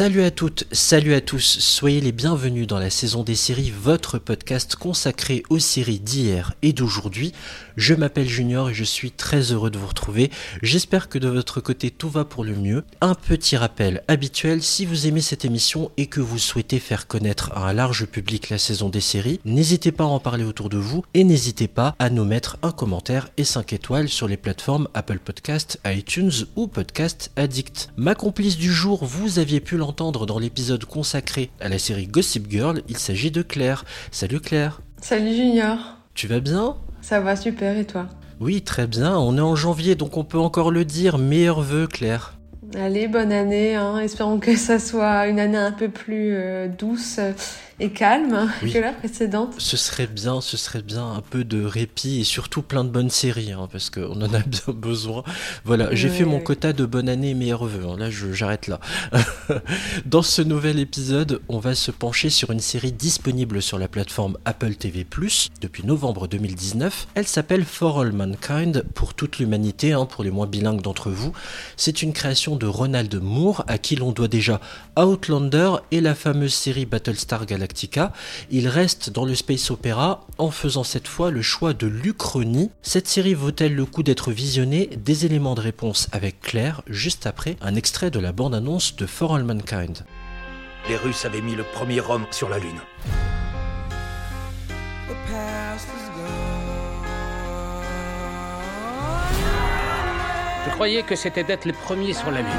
Salut à toutes, salut à tous, soyez les bienvenus dans la saison des séries, votre podcast consacré aux séries d'hier et d'aujourd'hui. Je m'appelle Junior et je suis très heureux de vous retrouver. J'espère que de votre côté tout va pour le mieux. Un petit rappel habituel, si vous aimez cette émission et que vous souhaitez faire connaître à un large public la saison des séries, n'hésitez pas à en parler autour de vous et n'hésitez pas à nous mettre un commentaire et 5 étoiles sur les plateformes Apple Podcast, iTunes ou Podcast Addict. Ma complice du jour, vous aviez pu l'entendre dans l'épisode consacré à la série Gossip Girl, il s'agit de Claire. Salut Claire. Salut Junior. Tu vas bien? Ça va super et toi? Oui, très bien. On est en janvier donc on peut encore le dire. Meilleurs vœux Claire. Allez, bonne année. Hein. Espérons que ça soit une année un peu plus euh, douce et calme que la précédente. Ce serait bien, ce serait bien un peu de répit et surtout plein de bonnes séries, hein, parce qu'on en a bien besoin. Voilà, j'ai fait mon quota de bonne année et meilleurs vœux. Hein. Là, j'arrête là. Dans ce nouvel épisode, on va se pencher sur une série disponible sur la plateforme Apple TV+, depuis novembre 2019. Elle s'appelle For All Mankind, pour toute l'humanité, hein, pour les moins bilingues d'entre vous. C'est une création de Ronald Moore, à qui l'on doit déjà Outlander et la fameuse série Battlestar Galactica il reste dans le space opéra en faisant cette fois le choix de l'Uchronie. Cette série vaut-elle le coup d'être visionnée Des éléments de réponse avec Claire juste après un extrait de la bande-annonce de For All Mankind. Les Russes avaient mis le premier homme sur la Lune. Je croyais que c'était d'être les premiers sur la Lune.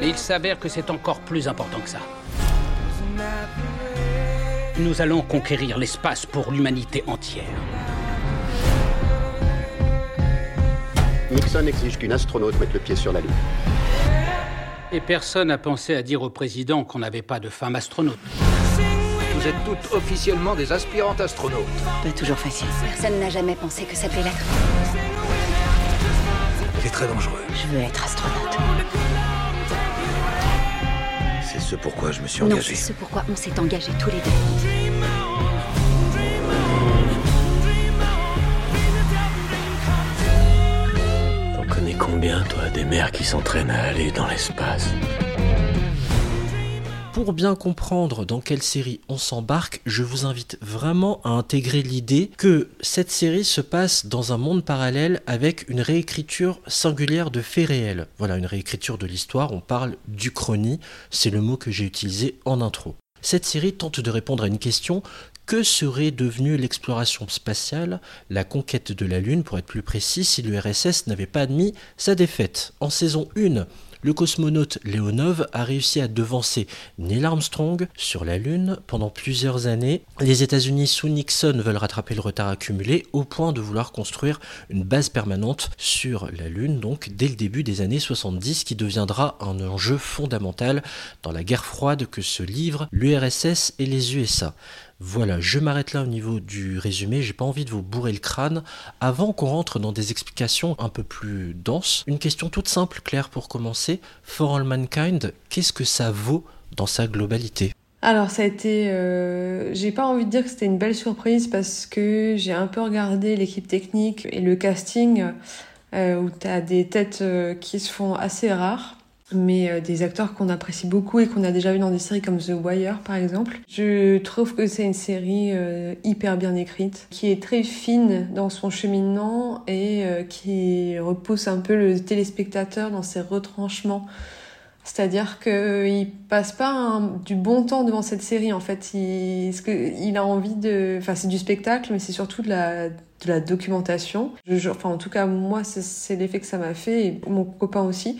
Et il s'avère que c'est encore plus important que ça. Nous allons conquérir l'espace pour l'humanité entière. Nixon exige qu'une astronaute mette le pied sur la Lune. Et personne n'a pensé à dire au président qu'on n'avait pas de femme astronaute. Vous êtes toutes officiellement des aspirantes astronautes. Pas toujours facile. Personne n'a jamais pensé que ça peut l'être. C'est très dangereux. Je veux être astronaute. C'est ce pourquoi je me suis engagé. Non, c'est ce pourquoi on s'est engagés tous les deux. T'en connais combien, toi, des mères qui s'entraînent à aller dans l'espace? Pour bien comprendre dans quelle série on s'embarque, je vous invite vraiment à intégrer l'idée que cette série se passe dans un monde parallèle avec une réécriture singulière de faits réels. Voilà, une réécriture de l'histoire, on parle d'Uchronie, c'est le mot que j'ai utilisé en intro. Cette série tente de répondre à une question que serait devenue l'exploration spatiale, la conquête de la Lune pour être plus précis, si l'URSS n'avait pas admis sa défaite? En saison 1, le cosmonaute Leonov a réussi à devancer Neil Armstrong sur la Lune pendant plusieurs années. Les États-Unis sous Nixon veulent rattraper le retard accumulé au point de vouloir construire une base permanente sur la Lune, donc dès le début des années 70, qui deviendra un enjeu fondamental dans la guerre froide que se livrent l'URSS et les USA. Voilà, je m'arrête là au niveau du résumé, j'ai pas envie de vous bourrer le crâne. Avant qu'on rentre dans des explications un peu plus denses, une question toute simple, Claire, pour commencer. For All Mankind, qu'est-ce que ça vaut dans sa globalité? Alors ça a été, euh, j'ai pas envie de dire que c'était une belle surprise parce que j'ai un peu regardé l'équipe technique et le casting euh, où tu as des têtes euh, qui se font assez rares mais euh, des acteurs qu'on apprécie beaucoup et qu'on a déjà vu dans des séries comme The Wire par exemple. Je trouve que c'est une série euh, hyper bien écrite, qui est très fine dans son cheminement et euh, qui repousse un peu le téléspectateur dans ses retranchements. C'est-à-dire qu'il passe pas du bon temps devant cette série en fait. Il, a envie de, enfin c'est du spectacle, mais c'est surtout de la, documentation. Enfin en tout cas moi c'est l'effet que ça m'a fait et mon copain aussi.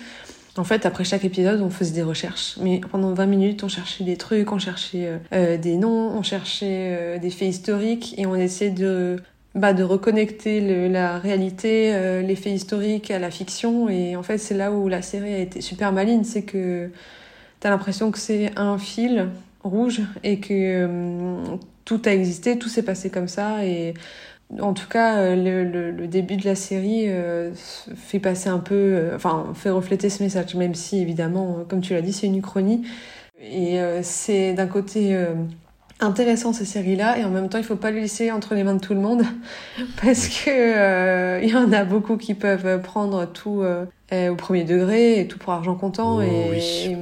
En fait, après chaque épisode, on faisait des recherches. Mais pendant 20 minutes, on cherchait des trucs, on cherchait euh, euh, des noms, on cherchait euh, des faits historiques et on essayait de, bah, de reconnecter la réalité, les faits historiques à la fiction. Et en fait, c'est là où la série a été super maligne. C'est que t'as l'impression que c'est un fil rouge et que tout a existé, tout s'est passé comme ça. Et En tout cas, euh, le, le- le début de la série euh, fait passer un peu, euh, enfin, fait refléter ce message, même si évidemment, comme tu l'as dit, c'est une uchronie. Et euh, c'est d'un côté intéressant ces séries-là, et en même temps, il faut pas les laisser entre les mains de tout le monde, parce que il y en a beaucoup qui peuvent prendre tout au premier degré et tout pour argent comptant, Oh, et, oui. et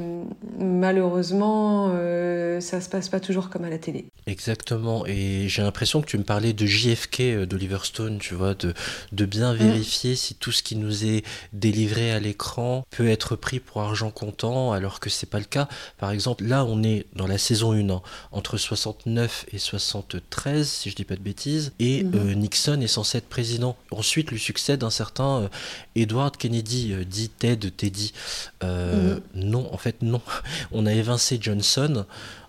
malheureusement, euh, ça se passe pas toujours comme à la télé. Exactement, et j'ai l'impression que tu me parlais de JFK euh, d'Oliver Stone, tu vois, de, de bien vérifier si tout ce qui nous est délivré à l'écran peut être pris pour argent comptant, alors que c'est pas le cas. Par exemple, là, on est dans la saison 1, hein, entre 69 et 73, si je dis pas de bêtises, et Mhm. euh, Nixon est censé être président. Ensuite, lui succède un certain euh, Edward Kennedy, dit Ted Teddy. Euh, Non, en fait, non. On a évincé Johnson.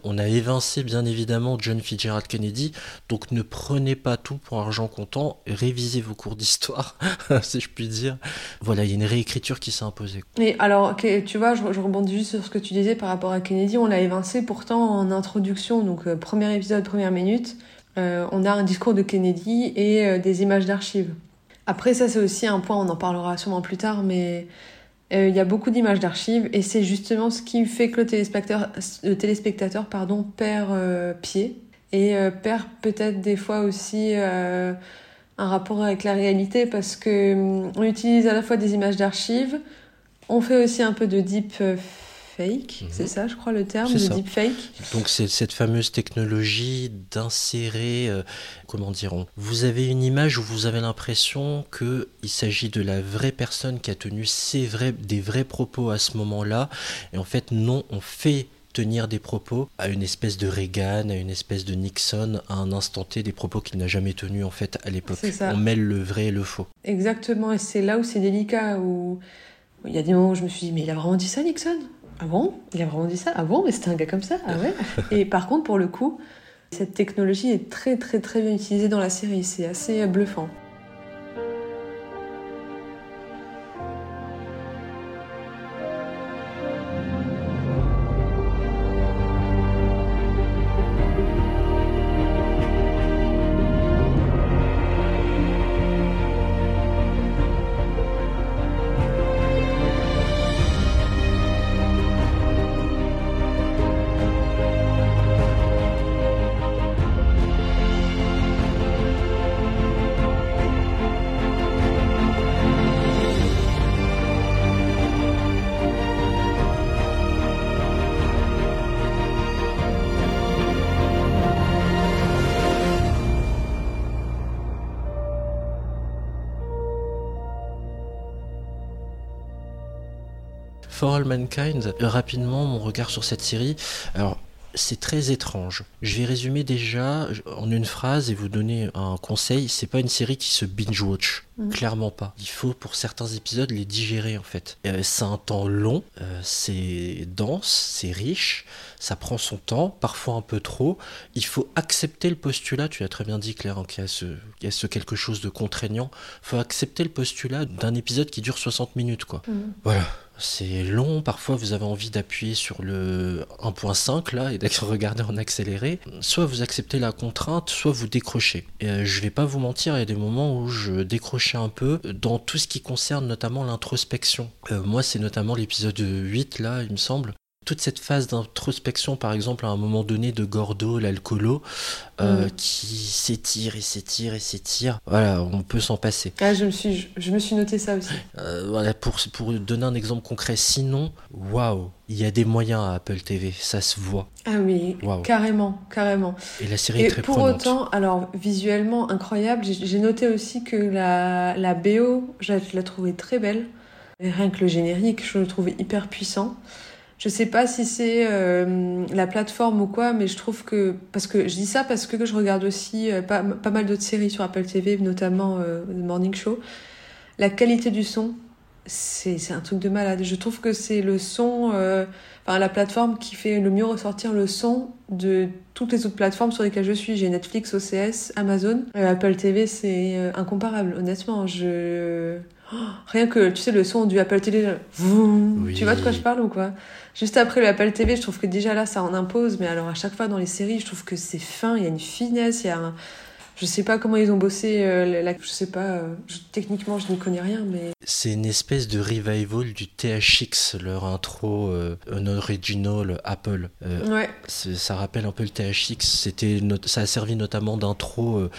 On a évincé bien évidemment John Fitzgerald Kennedy, donc ne prenez pas tout pour argent comptant, révisez vos cours d'histoire, si je puis dire. Voilà, il y a une réécriture qui s'est imposée. Et alors, tu vois, je, rebondis juste sur ce que tu disais par rapport à Kennedy. On l'a évincé pourtant en introduction, donc euh, premier épisode, première minute. euh, on a un discours de Kennedy et euh, des images d'archives. Après, ça, c'est aussi un point, on en parlera sûrement plus tard, mais il y a beaucoup d'images d'archives et c'est justement ce qui fait que le téléspectateur, le téléspectateur pardon, perd euh, pied et euh, perd peut-être des fois aussi euh, un rapport avec la réalité parce que hum, on utilise à la fois des images d'archives, on fait aussi un peu de deep euh, fake, Mhm. c'est ça je crois le terme, ça. deep fake. Donc c'est cette fameuse technologie d'insérer, euh, comment dirons, vous avez une image où vous avez l'impression que il s'agit de la vraie personne qui a tenu ses vrais, des vrais propos à ce moment-là, et en fait non, on fait tenir des propos à une espèce de Reagan, à une espèce de Nixon, à un instant T, des propos qu'il n'a jamais tenus en fait à l'époque. On mêle le vrai et le faux. Exactement, et c'est là où c'est délicat, où il y a des moments où je me suis dit, mais il a vraiment dit ça, Nixon? Ah bon? Il a vraiment dit ça? Ah bon? Mais c'était un gars comme ça? Ah ouais? Et par contre, pour le coup, cette technologie est très très très bien utilisée dans la série, c'est assez bluffant. For All Mankind, euh, rapidement mon regard sur cette série. Alors, c'est très étrange. Je vais résumer déjà en une phrase et vous donner un conseil. C'est pas une série qui se binge-watch. Mhm. Clairement pas. Il faut pour certains épisodes les digérer en fait. Euh, c'est un temps long, euh, c'est dense, c'est riche, ça prend son temps, parfois un peu trop. Il faut accepter le postulat, tu l'as très bien dit Claire, hein, qu'il y a ce, il y a ce quelque chose de contraignant. Il faut accepter le postulat d'un épisode qui dure 60 minutes quoi. Voilà. C'est long, parfois vous avez envie d'appuyer sur le 1.5 là et de regarder en accéléré. Soit vous acceptez la contrainte, soit vous décrochez. Et, euh, je vais pas vous mentir, il y a des moments où je décrochais un peu dans tout ce qui concerne notamment l'introspection. Euh, moi, c'est notamment l'épisode 8 là, il me semble. Toute cette phase d'introspection, par exemple, à un moment donné de Gordo, l'alcoolo, euh, Mm. qui s'étire et s'étire et s'étire. Voilà, on peut s'en passer. Ah, je me suis, je, je me suis noté ça aussi. Euh, voilà, pour, pour donner un exemple concret, sinon, waouh, il y a des moyens à Apple TV, ça se voit. Ah oui, carrément, carrément. Et la série est Et très pour prenante. autant, alors visuellement incroyable, j'ai noté aussi que la, la BO, je la, je la trouvais très belle. Et rien que le générique, je le trouvais hyper puissant. Je sais pas si c'est euh, la plateforme ou quoi, mais je trouve que parce que je dis ça parce que je regarde aussi euh, pas, pas mal d'autres séries sur Apple TV, notamment euh, The Morning Show. La qualité du son, c'est c'est un truc de malade. Je trouve que c'est le son, euh, enfin la plateforme qui fait le mieux ressortir le son de toutes les autres plateformes sur lesquelles je suis. J'ai Netflix, OCS, Amazon, Apple TV, c'est incomparable. Honnêtement, je Oh, rien que tu sais le son du Apple TV, Oui. tu vois de quoi je parle ou quoi? Juste après le Apple TV, je trouve que déjà là ça en impose, mais alors à chaque fois dans les séries, je trouve que c'est fin, il y a une finesse, il y a un Je sais pas comment ils ont bossé, euh, la, je sais pas, euh, je- techniquement je n'y connais rien, mais C'est une espèce de revival du THX, leur intro euh, un original Apple. Ouais. ça rappelle un peu le THX. C'était ça a servi notamment d'intro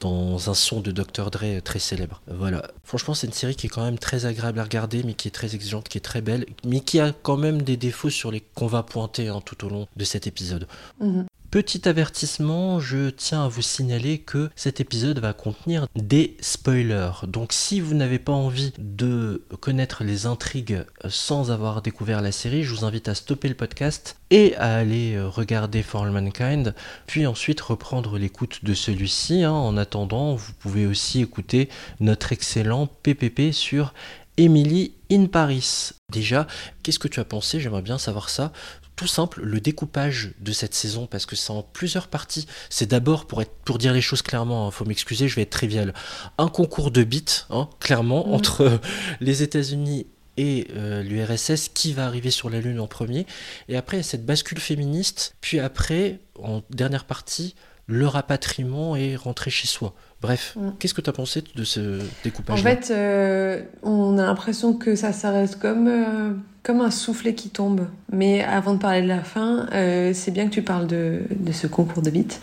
dans un son de Dr Dre très célèbre. Voilà. Franchement, c'est une série qui est quand même très agréable à regarder, mais qui est très exigeante, qui est très belle, mais qui a quand même des défauts sur les qu'on va pointer hein, tout au long de cet épisode. Mhm. Petit avertissement, je tiens à vous signaler que cet épisode va contenir des spoilers. Donc si vous n'avez pas envie de connaître les intrigues sans avoir découvert la série, je vous invite à stopper le podcast et à aller regarder For All Mankind, puis ensuite reprendre l'écoute de celui-ci. hein. En attendant, vous pouvez aussi écouter notre excellent PPP sur Emily in Paris. Déjà, qu'est-ce que tu as pensé? J'aimerais bien savoir ça tout simple, le découpage de cette saison, parce que c'est en plusieurs parties. C'est d'abord, pour, être, pour dire les choses clairement, il faut m'excuser, je vais être trivial, un concours de beats, hein, clairement, Mhm. entre euh, les États-Unis et euh, l'URSS, qui va arriver sur la Lune en premier. Et après, il y a cette bascule féministe, puis après, en dernière partie, le rapatriement et rentrer chez soi. Bref, Mhm. qu'est-ce que tu as pensé de ce En découpage fait, euh, on a l'impression que ça s'arrête comme, euh, comme un soufflet qui tombe. Mais avant de parler de la fin, euh, c'est bien que tu parles de, de ce concours de beats.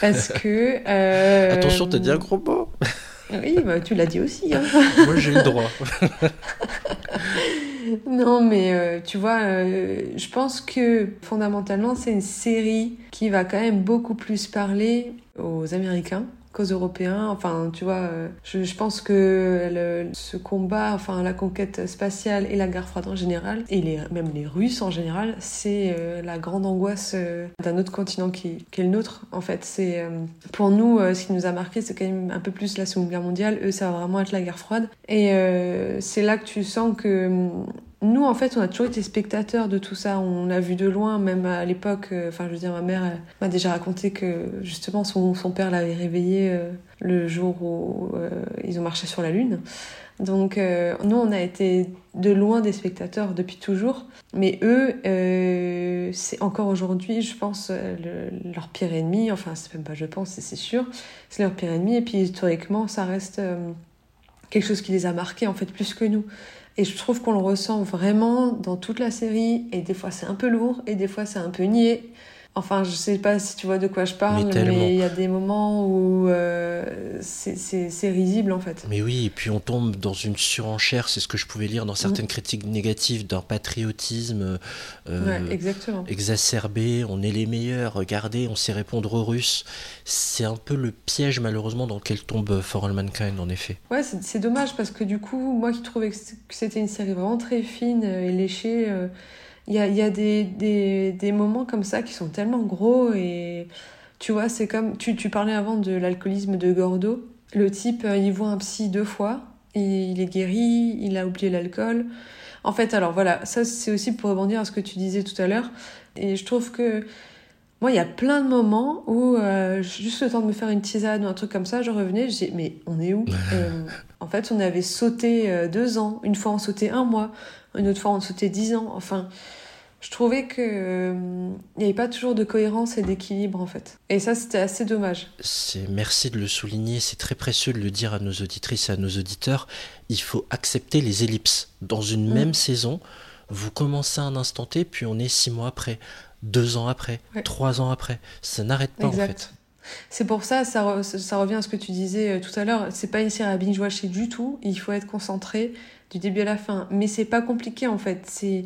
Parce que. Attention, t'as dit un gros mot Oui, bah, tu l'as dit aussi. hein. Moi, j'ai le droit. Non, mais euh, tu vois, euh, je pense que fondamentalement, c'est une série qui va quand même beaucoup plus parler aux Américains Européens. Enfin, tu vois, euh, je, pense que ce combat, enfin la conquête spatiale et la guerre froide en général, et les, même les Russes en général, c'est euh, la grande angoisse euh, d'un autre continent qui, est le nôtre. En fait, c'est pour nous, ce qui nous a marqué, c'est quand même un peu plus la Seconde Guerre mondiale. Eux, ça va vraiment être la guerre froide. Et c'est là que tu sens que hum, nous, en fait, on a toujours été spectateurs de tout ça. On a vu de loin, même à l'époque. euh, Enfin, je veux dire, ma mère m'a déjà raconté que justement son, père l'avait réveillé euh, le jour où euh, ils ont marché sur la Lune. Donc, nous, on a été de loin des spectateurs depuis toujours. Mais eux, c'est encore aujourd'hui, je pense, le- leur pire ennemi. Enfin, c'est même pas je pense, c'est sûr. C'est leur pire ennemi. Et puis, historiquement, ça reste quelque chose qui les a marqués, en fait, plus que nous. Et je trouve qu'on le ressent vraiment dans toute la série. Et des fois, c'est un peu lourd, et des fois, c'est un peu niais. Enfin, je sais pas si tu vois de quoi je parle, Mais il y a des moments où euh, c'est- risible, en fait. Mais oui, et puis on tombe dans une surenchère, c'est ce que je pouvais lire dans certaines critiques négatives d'un patriotisme euh, Ouais, exacerbé, on est les meilleurs, regardez, on sait répondre aux Russes. C'est un peu le piège malheureusement dans lequel tombe For All Mankind en effet. Ouais, c'est dommage parce que du coup, moi qui trouvais que c'était une série vraiment très fine euh, et léchée, euh, il y a, y a des, des, des moments comme ça qui sont tellement gros et tu vois, c'est comme. Tu, tu parlais avant de l'alcoolisme de Gordo. Le type, euh, il voit un psy deux fois, et il est guéri, il a oublié l'alcool. En fait, alors voilà, ça c'est aussi pour rebondir à ce que tu disais tout à l'heure. Et je trouve que moi, il y a plein de moments où, euh, juste le temps de me faire une tisane ou un truc comme ça, je revenais, je dis, mais on est où Euh, En fait, on avait sauté euh, deux ans, une fois on sautait un mois, une autre fois on sautait dix ans. Enfin, je trouvais que euh, il n'y avait pas toujours de cohérence et d'équilibre en fait. Et ça, c'était assez dommage. C'est merci de le souligner, c'est très précieux de le dire à nos auditrices et à nos auditeurs. Il faut accepter les ellipses. Dans une Mm. même saison, vous commencez à un instant T, puis on est six mois après, deux ans après, Ouais. trois ans après. Ça n'arrête pas en fait. C'est pour ça, ça, re- ça revient à ce que tu disais euh, tout à l'heure. C'est pas une série à binge-watcher du tout. Il faut être concentré du début à la fin. Mais c'est pas compliqué en fait. C'est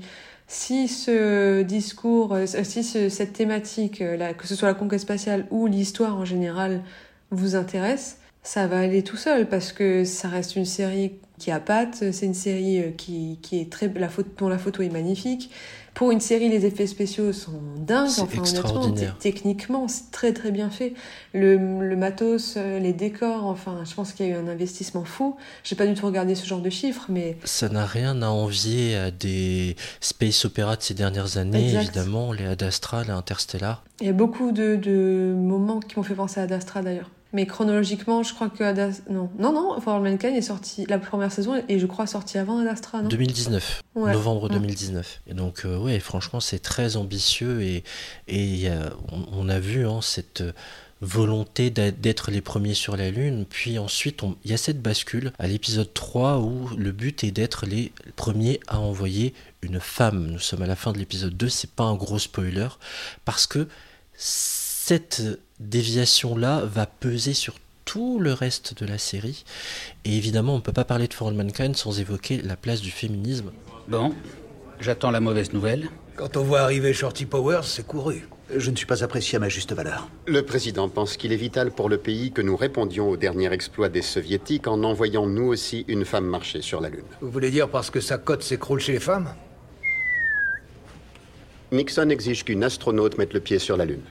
si ce discours, euh, si ce- cette thématique, euh, là, que ce soit la conquête spatiale ou l'histoire en général, vous intéresse, ça va aller tout seul parce que ça reste une série qui a patte. C'est une série qui, qui est très la dont la photo est magnifique. Pour une série, les effets spéciaux sont dingues. C'est Enfin, extraordinaire. techniquement, c'est très très bien fait. Le, le matos, euh, les décors, enfin, je pense qu'il y a eu un investissement fou. J'ai pas du tout regardé ce genre de chiffres, mais Ça n'a rien à envier à des space opéras de ces dernières années, Exact. évidemment, les Ad Astra, les Interstellar. il y a beaucoup de, de moments qui m'ont fait penser à Ad Astra d'ailleurs. Mais chronologiquement, je crois que Ad Astra... Non, non, non, For All Mankind est sorti la première saison et je crois sorti avant Ad Astra, non? 2019, Ouais. novembre Mm. 2019. Et donc, euh, ouais, franchement, c'est très ambitieux et, on, on a vu hein, cette euh, volonté d'être les premiers sur la Lune. Puis ensuite, il y a cette bascule à l'épisode 3 où le but est d'être les premiers à envoyer une femme. Nous sommes à la fin de l'épisode 2, c'est pas un gros spoiler, parce que cette déviation-là va peser sur tout le reste de la série. Et évidemment, on ne peut pas parler de For All Mankind sans évoquer la place du féminisme. Bon, j'attends la mauvaise nouvelle. Quand on voit arriver Shorty Powers, c'est couru. Je ne suis pas apprécié à ma juste valeur. Le président pense qu'il est vital pour le pays que nous répondions au dernier exploit des soviétiques en envoyant nous aussi une femme marcher sur la Lune. Vous voulez dire parce que sa cote s'écroule chez les femmes? Nixon exige qu'une astronaute mette le pied sur la Lune.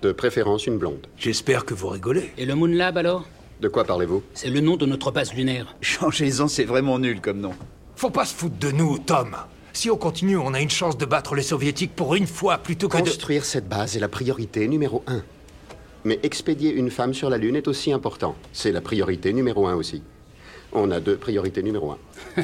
De préférence une blonde. J'espère que vous rigolez. Et le Moon Lab alors? De quoi parlez-vous? C'est le nom de notre base lunaire. Changez-en, c'est vraiment nul comme nom. Faut pas se foutre de nous, Tom. Si on continue, on a une chance de battre les soviétiques pour une fois plutôt que de... Construire cette base est la priorité numéro un. Mais expédier une femme sur la Lune est aussi important. C'est la priorité numéro un aussi. On a deux priorités numéro un.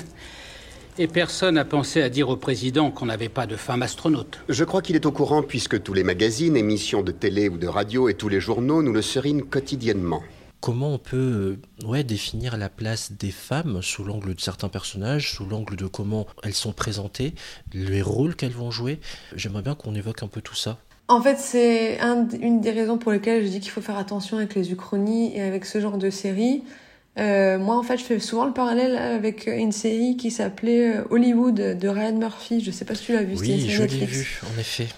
Et personne n'a pensé à dire au président qu'on n'avait pas de femme astronaute. Je crois qu'il est au courant puisque tous les magazines, émissions de télé ou de radio et tous les journaux nous le serinent quotidiennement comment on peut euh, ouais, définir la place des femmes sous l'angle de certains personnages, sous l'angle de comment elles sont présentées, les rôles qu'elles vont jouer? J'aimerais bien qu'on évoque un peu tout ça. En fait, c'est une des raisons pour lesquelles je dis qu'il faut faire attention avec les uchronies et avec ce genre de série. Euh, moi, en fait, je fais souvent le parallèle avec une série qui s'appelait euh, Hollywood de Ryan Murphy. Je sais pas si tu l'as vu. Oui, je l'ai vu, en effet.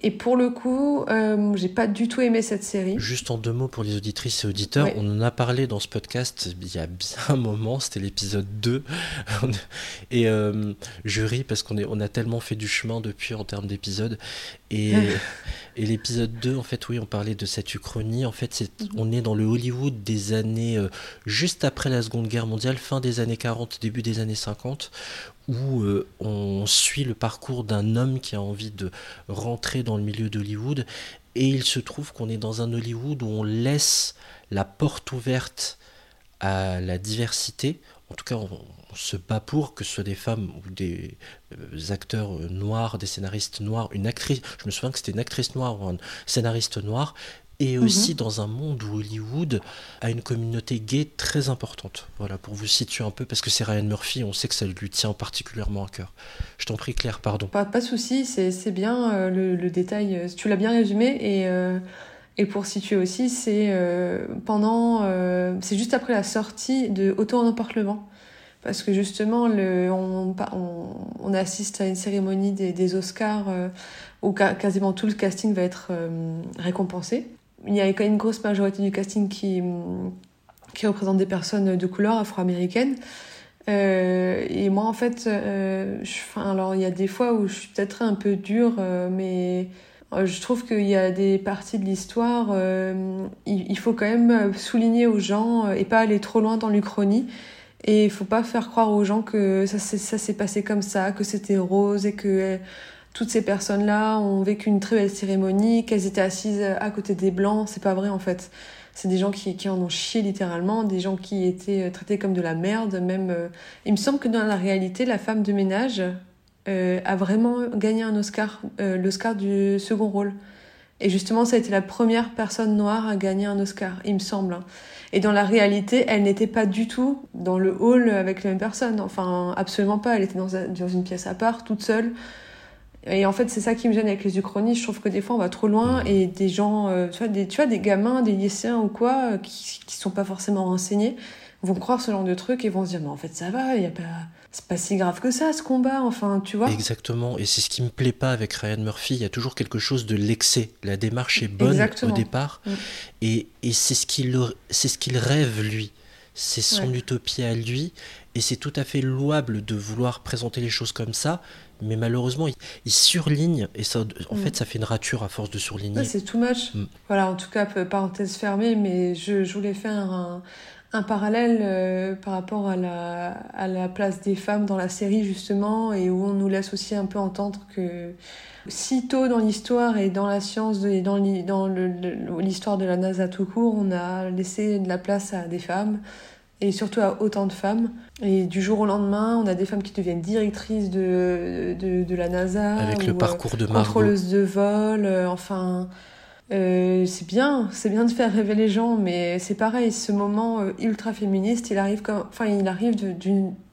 Et pour le coup, euh, j'ai pas du tout aimé cette série. Juste en deux mots pour les auditrices et auditeurs, on en a parlé dans ce podcast il y a bien un moment, c'était l'épisode 2. et euh, je ris parce qu'on on a tellement fait du chemin depuis en termes d'épisodes. Et, et l'épisode 2, en fait, oui, on parlait de cette uchronie. En fait, mhm. on est dans le Hollywood des années euh, juste après la Seconde Guerre mondiale, fin des années 40, début des années 50, où euh, on suit le parcours d'un homme qui a envie de rentrer dans le milieu d'Hollywood. Et il se trouve qu'on est dans un Hollywood où on laisse la porte ouverte à la diversité. En tout cas, on, se bat pour que ce soit des femmes ou des euh, acteurs noirs, des scénaristes noirs, une actrice. Je me souviens que c'était une actrice noire ou un scénariste noir et mhm. aussi dans un monde où Hollywood a une communauté gay très importante. Voilà, pour vous situer un peu, parce que c'est Ryan Murphy, on sait que ça lui tient particulièrement à cœur. Je t'en prie, Claire, pardon. Pas, pas de souci, c'est bien euh, le, détail, euh, tu l'as bien résumé, et, euh, et pour situer aussi, c'est pendant, c'est juste après la sortie de Auto en emporte le vent. Parce que justement, le, on, on, assiste à une cérémonie des, des Oscars où quasiment tout le casting va être récompensé il y a quand même une grosse majorité du casting qui, qui représente des personnes de couleur afro-américaines. Euh, et moi, en fait, euh, alors il y a des fois où je suis peut-être un peu dure, euh, mais euh, je trouve qu'il y a des parties de l'histoire, euh, il, il, faut quand même souligner aux gens et pas aller trop loin dans l'Uchronie. Et il faut pas faire croire aux gens que ça, s'est passé comme ça, que c'était rose et que toutes ces personnes-là ont vécu une très belle cérémonie, qu'elles étaient assises à côté des blancs. C'est pas vrai en fait. C'est des gens qui, qui, en ont chié littéralement, des gens qui étaient euh, traités comme de la merde. Même, euh. il me semble que dans la réalité, la femme de ménage euh, a vraiment gagné un Oscar, l'Oscar du second rôle. Et justement, ça a été la première personne noire à gagner un Oscar, il me semble. Et dans la réalité, elle n'était pas du tout dans le hall avec les mêmes personnes. Enfin, absolument pas. Elle était dans, dans une pièce à part, toute seule. Et en fait, c'est ça qui me gêne avec les uchronies. Je trouve que des fois, on va trop loin et des gens, euh, tu, vois, des, tu vois, des gamins, des lycéens ou quoi, euh, qui, qui sont pas forcément renseignés, vont croire ce genre de truc et vont se dire, mais en fait, ça va, il y a pas, c'est pas si grave que ça, ce combat, enfin, tu vois. Exactement. Et c'est ce qui me plaît pas avec Ryan Murphy. Il y a toujours quelque chose de l'excès. La démarche est bonne au départ. Mm. Et, et c'est ce qu'il, ce rêve, lui. C'est son utopie à lui. Et c'est tout à fait louable de vouloir présenter les choses comme ça, mais malheureusement, il, surligne et ça, en mm. fait, ça fait une rature à force de surligner. c'est too much. Mm. Voilà, en tout cas, parenthèse fermée, mais je, je voulais faire un, un parallèle euh, par rapport à la, à la place des femmes dans la série, justement, et où on nous laisse aussi un peu entendre que si tôt dans l'histoire et dans la science et dans l'histoire de la NASA tout court, on a laissé de la place à des femmes et surtout à autant de femmes. Et du jour au lendemain, on a des femmes qui deviennent directrices de, de, de la NASA. Avec le euh, parcours de Margot. Contrôleuses de vol, euh, enfin... Euh, c'est bien, c'est bien de faire rêver les gens, mais c'est pareil, ce moment euh, ultra féministe, il arrive, comme, enfin, il arrive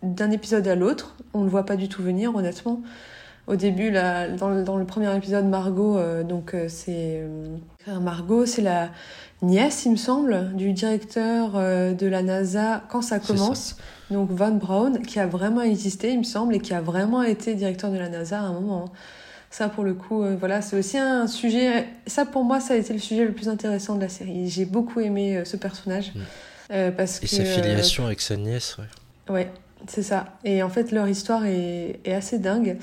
d'un épisode à l'autre. On ne le voit pas du tout venir, honnêtement. Au début, là, dans, le, dans le premier épisode, Margot, euh, donc euh, c'est euh, Margot, c'est la nièce, il me semble, du directeur euh, de la NASA quand ça commence. Donc Von Braun, qui a vraiment existé, il me semble, et qui a vraiment été directeur de la NASA à un moment. Ça, pour le coup, euh, voilà, c'est aussi un sujet. Ça, pour moi, ça a été le sujet le plus intéressant de la série. J'ai beaucoup aimé euh, ce personnage. Mm. euh, parce Et que, sa filiation avec sa nièce, ouais. Ouais, c'est ça. Et en fait, leur histoire est, est assez dingue.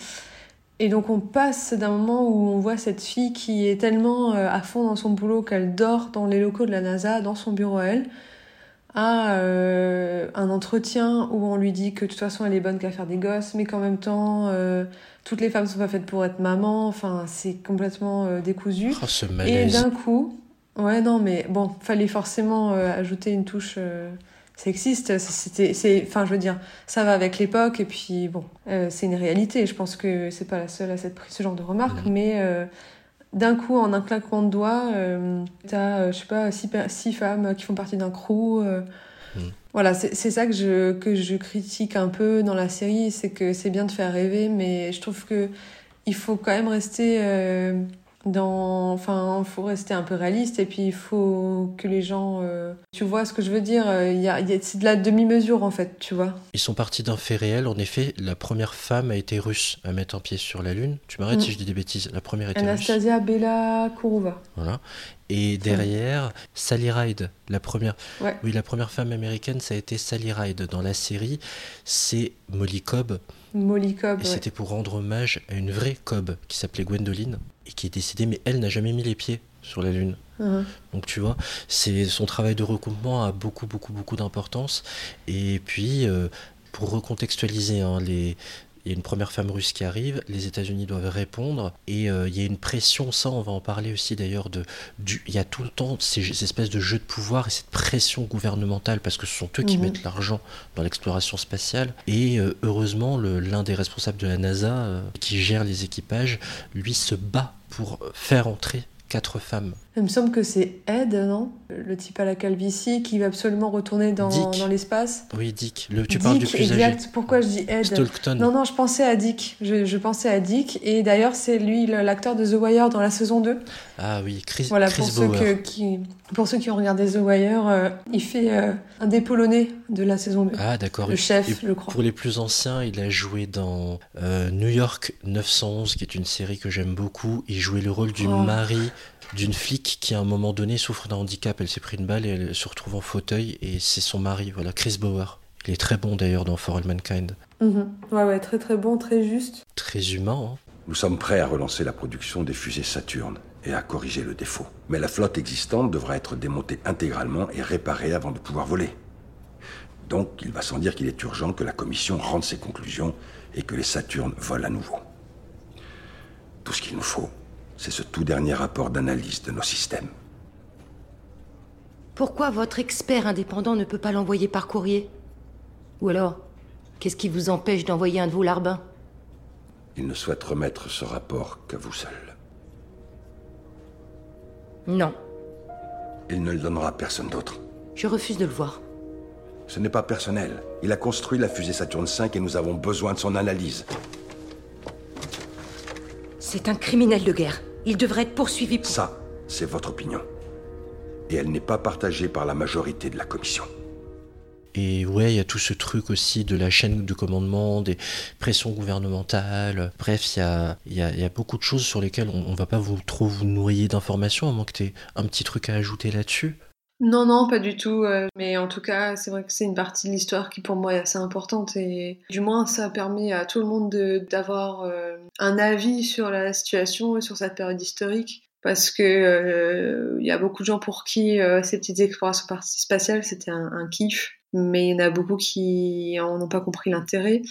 Et donc, on passe d'un moment où on voit cette fille qui est tellement à fond dans son boulot qu'elle dort dans les locaux de la NASA, dans son bureau à elle, à euh, un entretien où on lui dit que de toute façon, elle est bonne qu'à faire des gosses, mais qu'en même temps, euh, toutes les femmes sont pas faites pour être maman. Enfin, c'est complètement euh, décousu. Oh, ce Et d'un coup, ouais, non, mais bon, fallait forcément ajouter une touche sexiste. C'était, c'est, enfin, je veux dire, ça va avec l'époque, et puis bon, c'est une réalité. Je pense que c'est pas la seule à s'être pris ce genre de remarques, Mhm. mais d'un coup, en un claquement de doigts, euh, t'as, euh, je sais pas, six, femmes qui font partie d'un crew. euh, Mhm. Voilà, c'est c'est ça que je, que je critique un peu dans la série, c'est que c'est bien de faire rêver, mais je trouve que il faut quand même rester euh, dans enfin faut rester un peu réaliste et puis il faut que les gens euh, tu vois ce que je veux dire euh, il y a, il y a- c'est de la demi-mesure en fait tu vois Ils sont partis d'un fait réel. En effet, la première femme a été russe à mettre un pied sur la Lune. Tu m'arrêtes Mm. si je dis des bêtises. La première était russe. Anastasia Bella Kourova Voilà. Et derrière, Sally Ride, la première. Ouais. Oui, la première femme américaine, ça a été Sally Ride. Dans la série, c'est Molly Cobb. Molly Cobb Et ouais. c'était pour rendre hommage à une vraie Cobb qui s'appelait Gwendoline et qui est décédée, mais elle n'a jamais mis les pieds sur la Lune. Mhm. Donc tu vois, c'est son travail de recoupement a beaucoup beaucoup beaucoup d'importance. Et puis euh, pour recontextualiser, hein, les il y a une première femme russe qui arrive, les États-Unis doivent répondre, et euh, il y a une pression, ça on va en parler aussi d'ailleurs, de, du, il y a tout le temps ces, ces espèces de jeux de pouvoir et cette pression gouvernementale, parce que ce sont eux qui Mhm. mettent l'argent dans l'exploration spatiale, et euh, heureusement l'un des responsables de la NASA, euh, qui gère les équipages, lui se bat pour faire entrer quatre femmes. Il me semble que c'est Ed non? Le type à la calvitie qui va absolument retourner dans, l'espace? Oui, Dick, le, tu parles du plus exact âgé. pourquoi je dis Ed? Stolkton. Non, non, je pensais à Dick. Je, je pensais à Dick. Et d'ailleurs, c'est lui l'acteur de The Wire dans la saison 2. Ah oui, Chris, Voilà, Chris pour ceux, que- qui, pour ceux qui ont regardé The Wire, euh, il fait euh, un des Polonais de la saison 2. Ah d'accord. le chef, Et je crois. Pour les plus anciens, il a joué dans euh, New York 911, qui est une série que j'aime beaucoup. Il jouait le rôle du Oh. mari d'une flic qui à un moment donné souffre d'un handicap. Elle s'est pris une balle et elle se retrouve en fauteuil et c'est son mari, voilà, Chris Bauer. Il est très bon d'ailleurs dans For All Mankind. Mhm. Ouais, ouais, très très bon, très juste. Très humain. hein. Nous sommes prêts à relancer la production des fusées Saturne et à corriger le défaut. Mais la flotte existante devra être démontée intégralement et réparée avant de pouvoir voler. Donc, il va sans dire qu'il est urgent que la commission rende ses conclusions et que les Saturnes volent à nouveau. Tout ce qu'il nous faut, c'est ce tout dernier rapport d'analyse de nos systèmes. Pourquoi votre expert indépendant ne peut pas l'envoyer par courrier? Ou alors, qu'est-ce qui vous empêche d'envoyer un de vos larbins Il ne souhaite remettre ce rapport qu'à vous seul. Non, Il ne le donnera à personne d'autre. je refuse de le voir. Ce n'est pas personnel. Il a construit la fusée Saturne V et nous avons besoin de son analyse. C'est un criminel de guerre. Il devrait être poursuivi pour... Ça, c'est votre opinion. Et elle n'est pas partagée par la majorité de la commission. Et ouais, il y a tout ce truc aussi de la chaîne de commandement, des pressions gouvernementales. Bref, il y a, il y a- il y a beaucoup de choses sur lesquelles on, on va pas vous trop vous noyer d'informations, à moins que tu aies un petit truc à ajouter là-dessus. Non, non, pas du tout. euh, mais en tout cas, c'est vrai que c'est une partie de l'histoire qui pour moi est assez importante. Et du moins, ça a permis à tout le monde de- d'avoir euh, un avis sur la situation et sur cette période historique. Parce que euh, il y a beaucoup de gens pour qui euh, ces petites explorations spatiales, c'était un, kiff. Mais il y en a beaucoup qui en ont pas compris l'intérêt.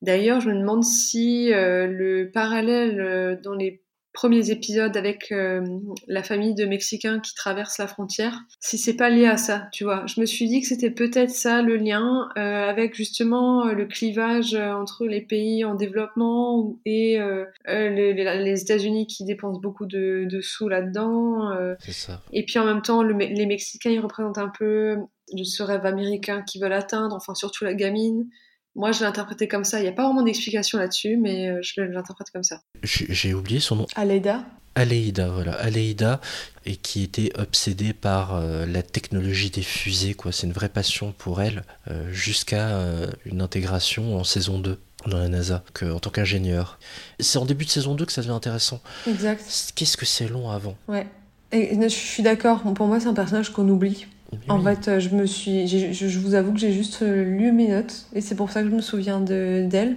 D'ailleurs, je me demande si le parallèle dans les premiers épisodes avec euh, la famille de Mexicains qui traversent la frontière, si c'est pas lié à ça, tu vois. Je me suis dit que c'était peut-être ça le lien euh, avec justement le clivage entre les pays en développement et les, les États-Unis qui dépensent beaucoup de, de sous là-dedans. c'est ça. Et puis en même temps, le, les Mexicains, ils représentent un peu ce rêve américain qu'ils veulent atteindre, enfin surtout la gamine. Moi, je l'ai interprété comme ça. Il n'y a pas vraiment d'explication là-dessus, mais euh, je l'interprète comme ça. J'ai oublié son nom. Aleida Aleida, voilà. Aleida, et qui était obsédée par euh, la technologie des fusées, quoi. C'est une vraie passion pour elle, euh, jusqu'à une intégration en saison 2 dans la NASA, que, en tant qu'ingénieur. C'est en début de saison 2 que ça devient intéressant. Exact. Qu'est-ce que c'est long avant? Ouais. Et, je suis d'accord. Pour moi, c'est un personnage qu'on oublie. En fait, euh, je me suis, je, vous avoue que j'ai juste euh, lu mes notes et c'est pour ça que je me souviens de d'elle.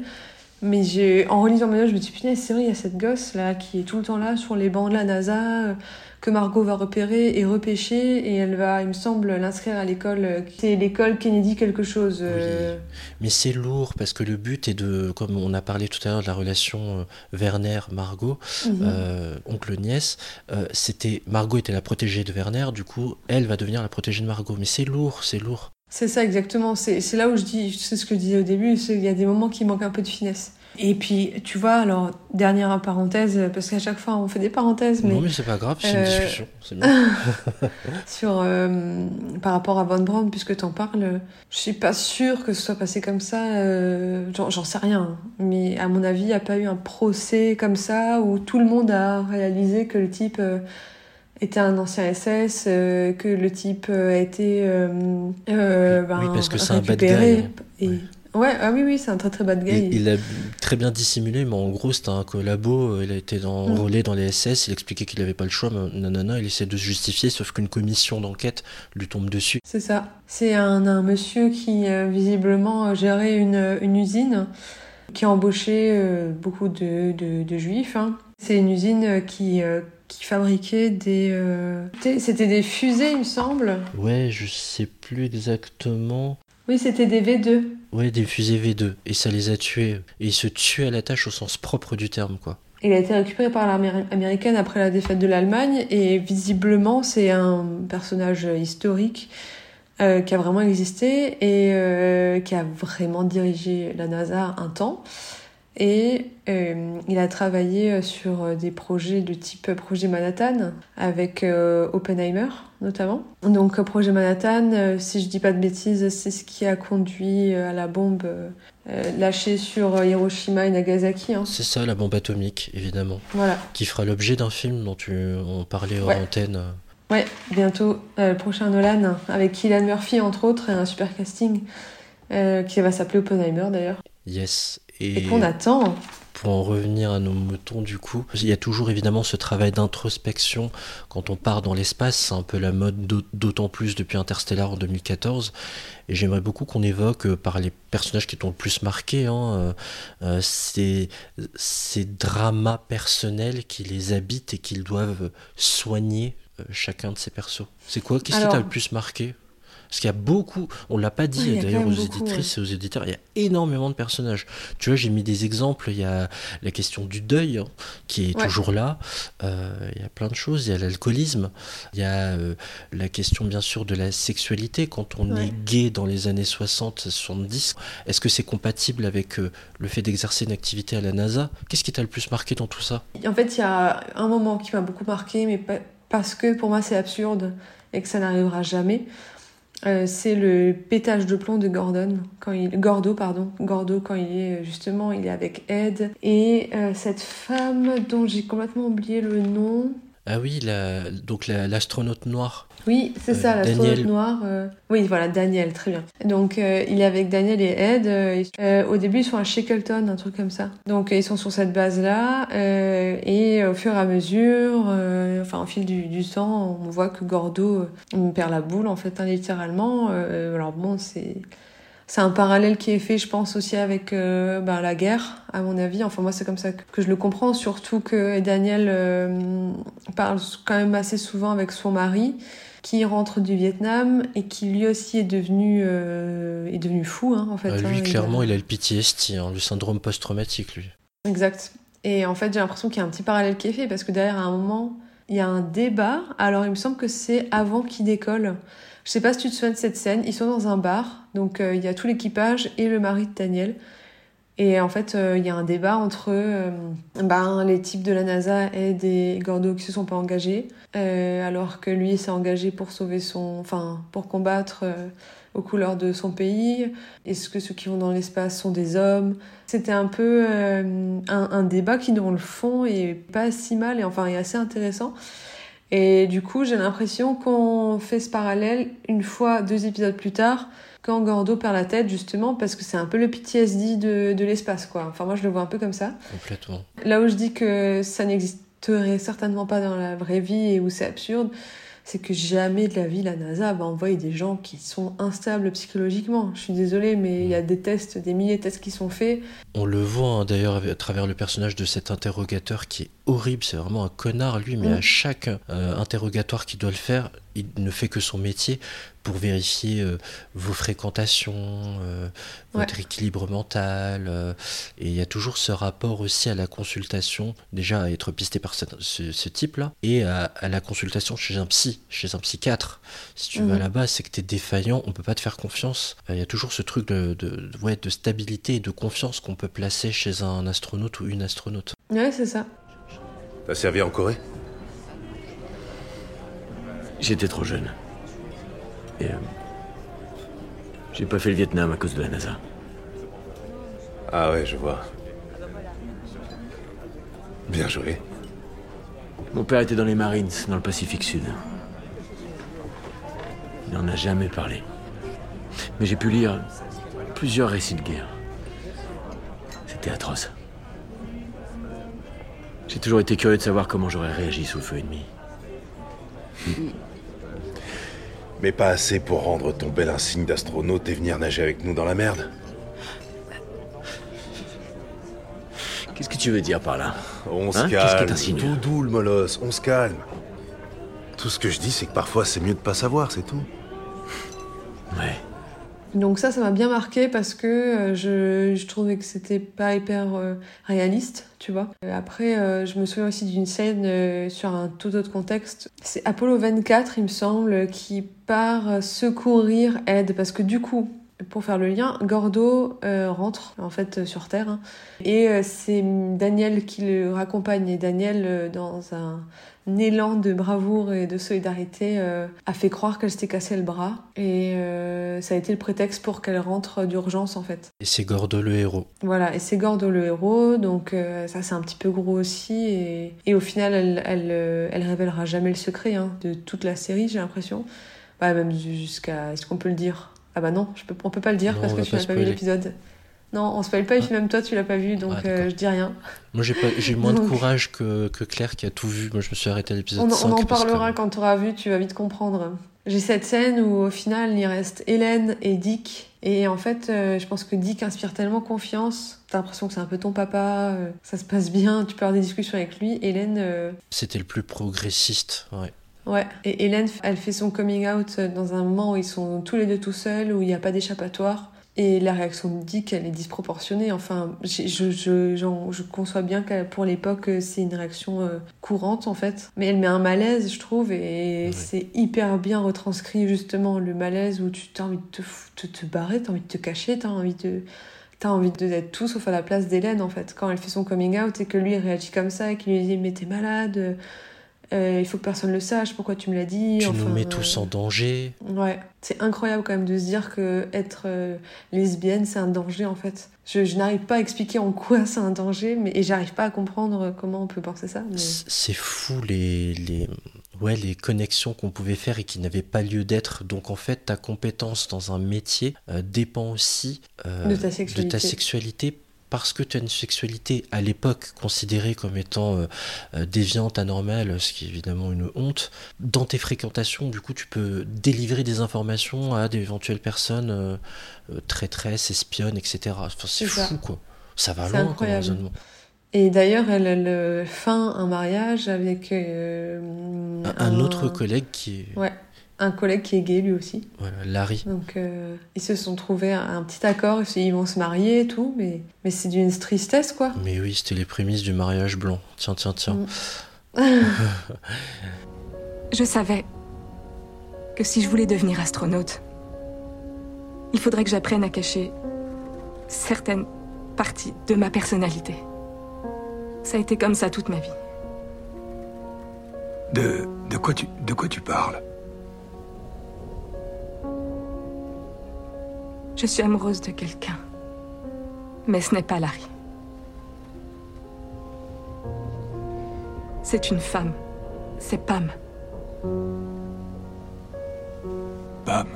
Mais j'ai, en relisant mes notes, je me dis putain, c'est vrai, il y a cette gosse là qui est tout le temps là sur les bancs de la NASA, euh, que Margot va repérer et repêcher et elle va, il me semble, l'inscrire à l'école. C'est l'école Kennedy quelque chose. Oui. Mais c'est lourd parce que le but est de, comme on a parlé tout à l'heure de la relation Werner-Margot, mhm. oncle-nièce, c'était Margot était la protégée de Werner, du coup elle va devenir la protégée de Margot. Mais c'est lourd, c'est lourd. C'est ça exactement. C'est là où je dis, c'est ce que je disais au début, il y a des moments qui manquent un peu de finesse. Et puis, tu vois, alors, dernière parenthèse, parce qu'à chaque fois on fait des parenthèses, mais. Non, mais c'est pas grave, c'est une euh, discussion, c'est bien. Sur, euh, par rapport à Von Braun, puisque t'en parles, je suis pas sûre que ce soit passé comme ça, euh, j'en sais rien. Mais à mon avis, il n'y a pas eu un procès comme ça où tout le monde a réalisé que le type était un ancien SS, que le type a été. Ben, oui, parce que c'est un bad guy. Et, Ouais, ah oui, oui, c'est un très très bad guy. Il, a très bien dissimulé, mais en gros, c'était un collabo. Il a été enrôlé dans les SS. Il expliquait qu'il n'avait pas le choix. Mais nanana, il essaie de se justifier, sauf qu'une commission d'enquête lui tombe dessus. C'est ça. C'est un, un, monsieur qui, euh, visiblement, gérait une, une, usine qui a embauché euh, beaucoup de, de, de juifs. Hein. C'est une usine qui, euh, qui fabriquait des. C'était des fusées, il me semble. Ouais, je sais plus exactement. Oui, c'était des V2. Oui, des fusées V2. Et ça les a tués. Et ils se tuaient à la tâche au sens propre du terme, quoi. Il a été récupéré par l'armée américaine après la défaite de l'Allemagne. Et visiblement, c'est un personnage historique euh, qui a vraiment existé et euh, qui a vraiment dirigé la NASA un temps. Et euh, il a travaillé euh, sur euh, des projets de type projet Manhattan avec Oppenheimer notamment. Donc projet Manhattan, si je dis pas de bêtises, c'est ce qui a conduit à la bombe lâchée sur Hiroshima et Nagasaki. Hein. C'est ça, la bombe atomique, évidemment. Voilà. Qui fera l'objet d'un film dont tu en parlais en antenne. Ouais, bientôt le prochain Nolan avec Kylian Murphy entre autres et un super casting qui va s'appeler Oppenheimer d'ailleurs. Yes, et, qu'on attend. Pour en revenir à nos moutons, du coup, il y a toujours évidemment ce travail d'introspection quand on part dans l'espace. C'est un peu la mode, d'autant plus depuis Interstellar en 2014. Et j'aimerais beaucoup qu'on évoque, euh, par les personnages qui t'ont le plus marqué, hein, euh, euh, ces, ces dramas personnels qui les habitent et qu'ils doivent soigner chacun de ces persos. C'est quoi Qu'est-ce qui t'a le plus marqué? Parce qu'il y a beaucoup, on l'a pas dit d'ailleurs aux éditrices et aux éditeurs, il y a énormément de personnages. Tu vois, j'ai mis des exemples, il y a la question du deuil hein, qui est toujours là, euh, il y a plein de choses, il y a l'alcoolisme, il y a euh, la question bien sûr de la sexualité. Quand on est gay dans les années 60-70. Est-ce que c'est compatible avec euh, le fait d'exercer une activité à la NASA? Qu'est-ce qui t'a le plus marqué dans tout ça? En fait, il y a un moment qui m'a beaucoup marqué, mais parce que pour moi c'est absurde et que ça n'arrivera jamais. Euh, c'est le pétage de plomb de Gordon, quand il, Gordo, pardon, Gordo quand il est justement, il est avec Ed et euh, cette femme dont j'ai complètement oublié le nom. Ah oui, la, donc l'astronaute noir. Oui, c'est ça, euh, l'astronaute noir. Euh, oui, voilà, Daniel, très bien. Donc, euh, il est avec Daniel et Ed. au début, ils sont à Shackleton, un truc comme ça. Donc, ils sont sur cette base-là. et au fur et à mesure, enfin, au fil du, temps, on voit que Gordo perd la boule, en fait, hein, littéralement. alors, bon, c'est c'est un parallèle qui est fait, je pense, aussi avec euh, ben, la guerre, à mon avis. Enfin, moi, c'est comme ça que, je le comprends, surtout que Daniel euh, parle quand même assez souvent avec son mari, qui rentre du Vietnam et qui lui aussi est devenu, euh, est devenu fou, hein, en fait. lui, hein, clairement, il a, le PTSD, hein, le syndrome post-traumatique, lui. Exact. Et en fait, j'ai l'impression qu'il y a un petit parallèle qui est fait parce que derrière, à un moment, il y a un débat. Alors, il me semble que c'est avant qu'il décolle. Je sais pas si tu te souviens de cette scène. Ils sont dans un bar, donc euh, il y a tout l'équipage et le mari de Daniel. Et en fait, euh, il y a un débat entre euh, ben, les types de la NASA et des Gordo qui se sont pas engagés, alors que lui s'est engagé pour sauver son, enfin, pour combattre aux couleurs de son pays. Est-ce que ceux qui vont dans l'espace sont des hommes? C'était un peu un, un débat qui, dans le fond, est pas si mal et enfin est assez intéressant. Et du coup, j'ai l'impression qu'on fait ce parallèle une fois, deux épisodes plus tard, quand Gordo perd la tête, justement, parce que c'est un peu le PTSD de, de l'espace, quoi. Enfin, moi, je le vois un peu comme ça. Complètement. Là où je dis que ça n'existerait certainement pas dans la vraie vie et où c'est absurde, c'est que jamais de la vie la NASA va envoyer des gens qui sont instables psychologiquement. Je suis désolée, mais il y a des tests, des milliers de tests qui sont faits. On le voit hein, d'ailleurs à travers le personnage de cet interrogateur qui est horrible, c'est vraiment un connard lui, mais Mm. à chaque euh, interrogatoire qu'il doit le faire, il ne fait que son métier pour vérifier euh, vos fréquentations, euh, votre équilibre mental. euh, et il y a toujours ce rapport aussi à la consultation, déjà à être pisté par ce, ce- ce type-là, et à, à la consultation chez un psy, chez un psychiatre. Si tu vas Mhm. là-bas, c'est que tu es défaillant, on peut pas te faire confiance. Euh, Il y a toujours ce truc de, de, de- ouais, de stabilité et de confiance qu'on peut placer chez un astronaute ou une astronaute. Ouais, c'est ça. T'as servi en Corée? J'étais trop jeune. Et. euh, j'ai pas fait le Vietnam à cause de la NASA. Ah ouais, je vois. Bien joué. Mon père était dans les Marines, dans le Pacifique Sud. Il n'en a jamais parlé. Mais j'ai pu lire plusieurs récits de guerre. C'était atroce. J'ai toujours été curieux de savoir comment j'aurais réagi sous le feu ennemi. Mais pas assez pour rendre ton bel insigne d'astronaute et venir nager avec nous dans la merde. Qu'est-ce que tu veux dire par là On se Hein Qu'est-ce que calme. t'insinues Tout doux, le molosse. On se calme. Tout ce que je dis, c'est que parfois, c'est mieux de pas savoir, c'est tout. Ouais. Donc ça, ça m'a bien marqué parce que euh, je, je trouvais que c'était pas hyper euh, réaliste, tu vois. Euh, Après, je me souviens aussi d'une scène sur un tout autre contexte. C'est Apollo 24, il me semble, qui part secourir Ed parce que du coup, pour faire le lien, Gordo rentre en fait sur Terre hein. et c'est Daniel qui le raccompagne et Daniel dans un élan de bravoure et de solidarité euh, a fait croire qu'elle s'était cassé le bras et euh, ça a été le prétexte pour qu'elle rentre d'urgence en fait. Et c'est Gordo le héros. Voilà, et c'est Gordo le héros, donc euh, ça c'est un petit peu gros aussi, et, et au final elle, elle, elle révélera jamais le secret hein, de toute la série, j'ai l'impression. Bah, même jusqu'à. Est-ce qu'on peut le dire? Ah bah non, je peux, on peut pas le dire Non, parce que tu n'as pas vu l'épisode. Non, on spoil pas, et puis même toi tu l'as pas vu, donc Ah, euh, je dis rien. Moi j'ai pas- j'ai moins de courage que, que Claire qui a tout vu. Moi je me suis arrêté à l'épisode On, 5. on en que- parlera quand tu auras vu, tu vas vite comprendre. J'ai cette scène où au final il reste Hélène et Dick. Et en fait, euh, je pense que Dick inspire tellement confiance. T'as l'impression que c'est un peu ton papa, euh, ça se passe bien, tu peux avoir des discussions avec lui. Hélène, C'était le plus progressiste, ouais. ouais. Et Hélène, elle fait son coming out dans un moment où ils sont tous les deux tout seuls, où il n'y a pas d'échappatoire. Et la réaction de Dick, elle est disproportionnée. Enfin, je, je, j'en- je conçois bien que pour l'époque, c'est une réaction euh, courante, en fait. Mais elle met un malaise, je trouve, et c'est hyper bien retranscrit, justement, le malaise où tu as envie de te, te, te barrer, t'as envie de te cacher, t'as envie de... T'as envie d'être tout sauf à la place d'Hélène, en fait. Quand elle fait son coming out et que lui il réagit comme ça et qu'il lui dit Mais t'es malade, euh, il faut que personne le sache, pourquoi tu me l'as dit Tu Enfin, nous mets euh, tous en danger. Ouais, c'est incroyable quand même de se dire que être euh, lesbienne c'est un danger en fait. Je, je n'arrive pas à expliquer en quoi c'est un danger, mais et j'arrive pas à comprendre comment on peut penser ça. mais- C'est fou les, les, ouais, les connexions qu'on pouvait faire et qui n'avaient pas lieu d'être. Donc en fait, ta compétence dans un métier euh, dépend aussi euh, De ta sexualité. sexualité parce que tu as une sexualité à l'époque considérée comme étant euh, euh, déviante, anormale, ce qui est évidemment une honte. Dans tes fréquentations, du coup, tu peux délivrer des informations à d'éventuelles personnes euh, traîtresses, espionnes, etc. Enfin, c'est C'est ça. fou, quoi. Ça va loin comme raisonnement. Et d'ailleurs, elle, elle feint un mariage avec euh, Un, un autre collègue qui est, Ouais. Un collègue qui est gay lui aussi. Voilà, Larry. Donc euh, ils se sont trouvés un, un petit accord, ils vont se marier et tout, mais, mais c'est d'une tristesse quoi. Mais oui, c'était les prémices du mariage blanc. Tiens, tiens, tiens. Je savais que si je voulais devenir astronaute, il faudrait que j'apprenne à cacher certaines parties de ma personnalité. Ça a été comme ça toute ma vie. De, de, quoi, tu, de quoi tu parles? Je suis amoureuse de quelqu'un. Mais ce n'est pas Larry. C'est une femme. C'est Pam. Pam.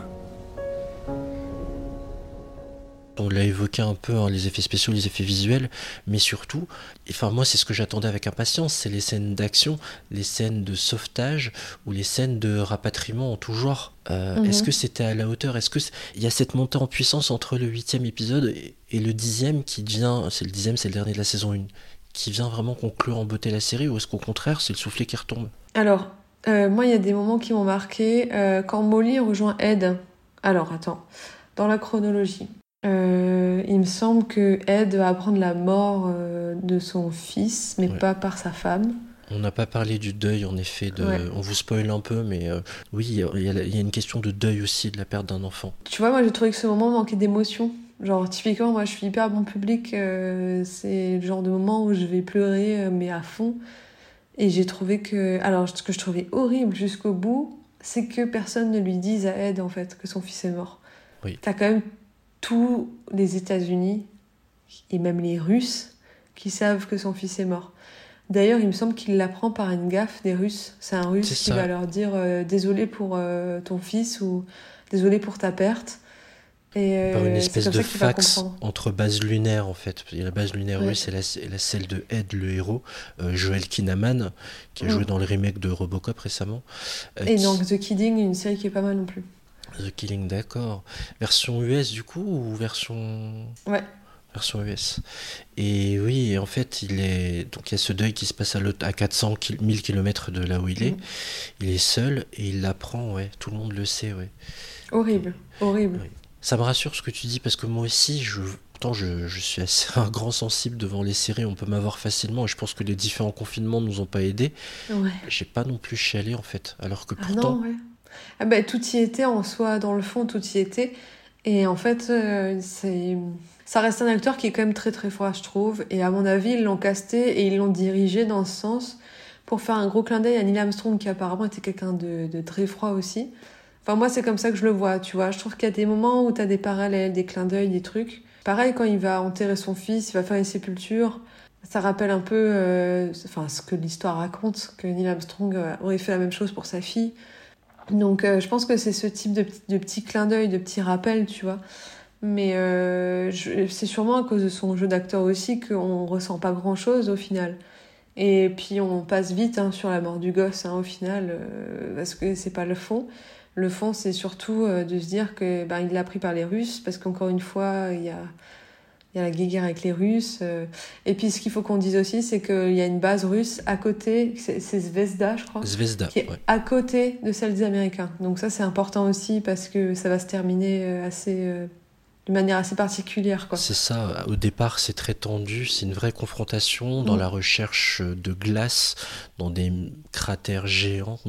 On l'a évoqué un peu, hein, les effets spéciaux, les effets visuels, mais surtout, enfin moi c'est ce que j'attendais avec impatience, c'est les scènes d'action, les scènes de sauvetage ou les scènes de rapatriement en tout genre. Euh, Mhm. Est-ce que c'était à la hauteur? Est-ce que il y a cette montée en puissance entre le huitième épisode et, et le dixième qui devient, c'est le dixième, c'est le dernier de la saison 1, qui vient vraiment conclure en beauté la série ou est-ce qu'au contraire c'est le soufflet qui retombe? Alors, euh, moi il y a des moments qui m'ont marqué euh, quand Molly rejoint Ed. Alors attends, dans la chronologie. Euh, il me semble que Ed va apprendre la mort euh, de son fils, mais Ouais. pas par sa femme. On n'a pas parlé du deuil, en effet. De... Ouais. On vous spoil un peu, mais euh, oui, il y, a- y une question de deuil aussi, de la perte d'un enfant. Tu vois, moi j'ai trouvé que ce moment manquait d'émotion. Genre, typiquement, moi je suis hyper bon public, euh, c'est le genre de moment où je vais pleurer, mais à fond. Et j'ai trouvé que. Alors, ce que je trouvais horrible jusqu'au bout, c'est que personne ne lui dise à Ed, en fait, que son fils est mort. Oui. T'as quand même tous les États-Unis, et même les Russes, qui savent que son fils est mort. D'ailleurs, il me semble qu'il l'apprend par une gaffe des Russes. C'est un Russe qui va leur dire euh, désolé pour euh, ton fils ou désolé pour ta perte. Et euh, Par une espèce de fax entre bases lunaires, en fait. Il y a la base lunaire Ouais. russe et la, et la- celle de Ed, le héros, Joel Kinnaman, qui a Mm. joué dans le remake de Robocop récemment. Et qui- donc The Kidding, une série qui est pas mal non plus. The Killing, d'accord. Version US, du coup, ou version... Ouais. version US. Et oui, en fait, il est donc il y a ce deuil qui se passe à, à 400 ki- 1000 km de là où il est. Mhm. Il est seul et il l'apprend, ouais. Tout le monde le sait, ouais. Horrible, horrible. Ça me rassure ce que tu dis parce que moi aussi, je, pourtant, je, je suis assez un grand sensible devant les séries. On peut m'avoir facilement et je pense que les différents confinements nous ont pas aidés. Ouais. J'ai pas non plus chialé en fait, alors que Ah pourtant. non, ouais. Ah bah, tout y était en soi, dans le fond, tout y était. Et en fait, euh, c'est... ça reste un acteur qui est quand même très très fort, je trouve. Et à mon avis, ils l'ont casté et ils l'ont dirigé dans ce sens pour faire un gros clin d'œil à Neil Armstrong, qui apparemment était quelqu'un de, de très froid aussi. Enfin, moi, c'est comme ça que je le vois, tu vois. Je trouve qu'il y a des moments où tu as des parallèles, des clins d'œil, des trucs. Pareil, quand il va enterrer son fils, il va faire une sépulture. Ça rappelle un peu euh, enfin, ce que l'histoire raconte, que Neil Armstrong euh, aurait fait la même chose pour sa fille. Donc euh, je pense que c'est ce type de, de petits clins d'œil, de petits rappels, tu vois. Mais euh, c'est sûrement à cause de son jeu d'acteur aussi qu'on ressent pas grand-chose au final. Et puis on passe vite hein, sur la mort du gosse hein, au final, euh, parce que c'est pas le fond. Le fond, c'est surtout de se dire que ben, il l'a pris par les Russes, parce qu'encore une fois, il y a, il y a la guerre avec les Russes. euh. Et puis ce qu'il faut qu'on dise aussi, c'est qu'il y a une base russe à côté, c'est Zvezda, je crois Zvezda, qui est ouais. à côté de celle des Américains. Donc ça, c'est important aussi parce que ça va se terminer euh, assez, euh, de manière assez particulière. C'est ça, au départ c'est très tendu, c'est une vraie confrontation dans Mm. la recherche de glace dans des cratères géants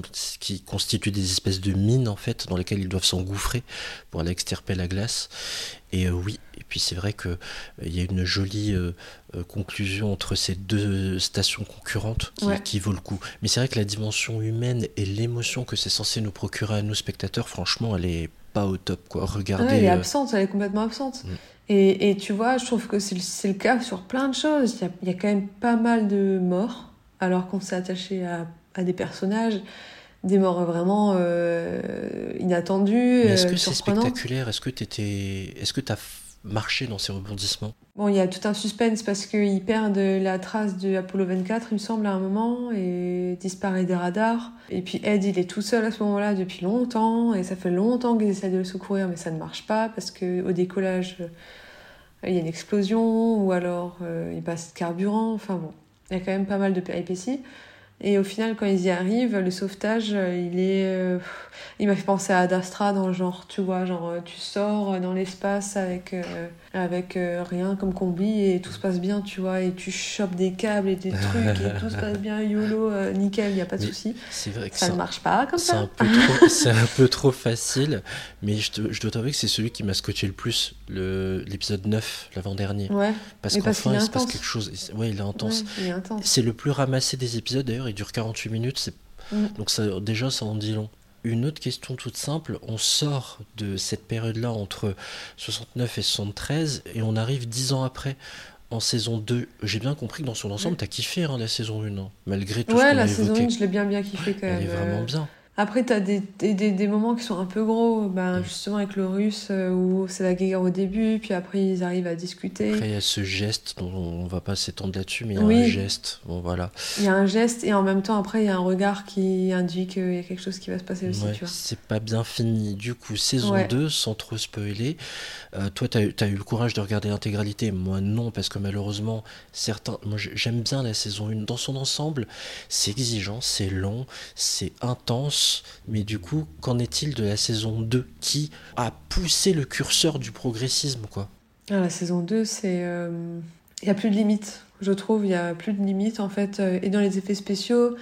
qui constituent des espèces de mines en fait dans lesquelles ils doivent s'engouffrer pour aller extirper la glace. Et euh, oui, et puis c'est vrai que euh, il y a une jolie euh, conclusion entre ces deux stations concurrentes qui, Ouais. qui vaut le coup. Mais c'est vrai que la dimension humaine et l'émotion que c'est censé nous procurer à nous spectateurs, franchement, elle est pas au top quoi. Regardez. Ouais, elle est euh, absente, elle est complètement absente. Mm. Et, et tu vois, je trouve que c'est le, cas sur plein de choses. Il y, a, il y a quand même pas mal de morts, alors qu'on s'est attaché à, à des personnages, des morts vraiment euh, inattendues, est-ce euh, que c'est spectaculaire? Est-ce que t'étais, est-ce que t'as f- marché dans ces rebondissements Bon, il y a tout un suspense parce qu'ils perdent la trace de Apollo 24, il me semble, à un moment, et disparaît des radars. Et puis Ed, il est tout seul à ce moment-là depuis longtemps, et ça fait longtemps qu'ils essaient de le secourir, mais ça ne marche pas parce que au décollage, euh, il y a une explosion, ou alors euh, il passe de carburant. Enfin bon, il y a quand même pas mal de péripéties. Et au final, quand ils y arrivent, le sauvetage, euh, il est. euh, il m'a fait penser à Ad Astra dans le genre, tu vois, genre euh, tu sors dans l'espace avec, avec euh, rien comme combi et tout se passe bien, tu vois, et tu chopes des câbles et des trucs et tout se passe bien, YOLO, euh, nickel, y a pas de souci. C'est vrai que Ça ne marche pas comme ça. C'est un peu trop facile, mais je, te- je dois t'avouer que c'est celui qui m'a scotché le plus, le- l'épisode 9, l'avant-dernier. Ouais, Parce qu'enfin, est il se passe quelque chose. Ouais, il est intense. Ouais, il. C'est le plus ramassé des épisodes, d'ailleurs, il dure 48 minutes. c'est- Mm. Donc ça, déjà, ça en dit long. Une autre question toute simple, on sort de cette période-là entre 69 et 73 et on arrive 10 ans après en saison 2. J'ai bien compris que dans son ensemble, t'as kiffé hein, la saison 1, hein, malgré tout ce Ouais, qu'on la a saison évoqué. 1, je l'ai bien bien kiffé quand Elle même. est vraiment euh. bien. Après, t'as des, des, des, des moments qui sont un peu gros, Mm. ben, justement avec le russe, euh, où c'est la guerre au début, puis après ils arrivent à discuter. Après, il y a ce geste dont on va pas s'étendre là-dessus, mais il y a Oui. un geste. Bon, voilà. Il y a un geste et en même temps, après, il y a un regard qui induit qu'il y a quelque chose qui va se passer aussi, Ouais, tu c'est pas bien fini. Du coup, saison Ouais. 2, sans trop spoiler. Euh, toi, tu as, eu le courage de regarder l'intégralité? Moi, non, parce que malheureusement, certains. Moi, j'ai- j'aime bien la saison 1 dans son ensemble. C'est exigeant, c'est long, c'est intense. Mais du coup, qu'en est-il de la saison 2 qui a poussé le curseur du progressisme, quoi? Ah, la saison 2, c'est. euh, Il y a plus de limites, je trouve. Il y a plus de limites, en fait, euh, et dans les effets spéciaux,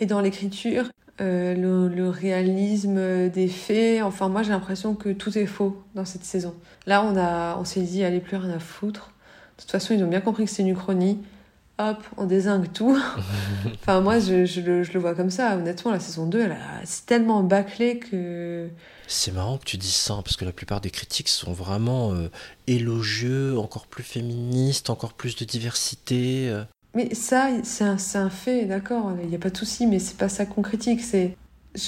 et dans l'écriture. euh, le, réalisme des faits, enfin moi j'ai l'impression que tout est faux dans cette saison. Là on a, on s'est dit allez plus rien à foutre. De toute façon ils ont bien compris que c'est une uchronie. Hop, on désingue tout. enfin moi je, je le, je le vois comme ça. Honnêtement la saison 2 elle a- c'est tellement bâclé que C'est marrant que tu dises ça, hein, parce que la plupart des critiques sont vraiment euh, élogieux, encore plus féministes, encore plus de diversité. euh. Mais ça, c'est un, c'est un fait, d'accord, il n'y a pas de souci, mais c'est pas ça qu'on critique. C'est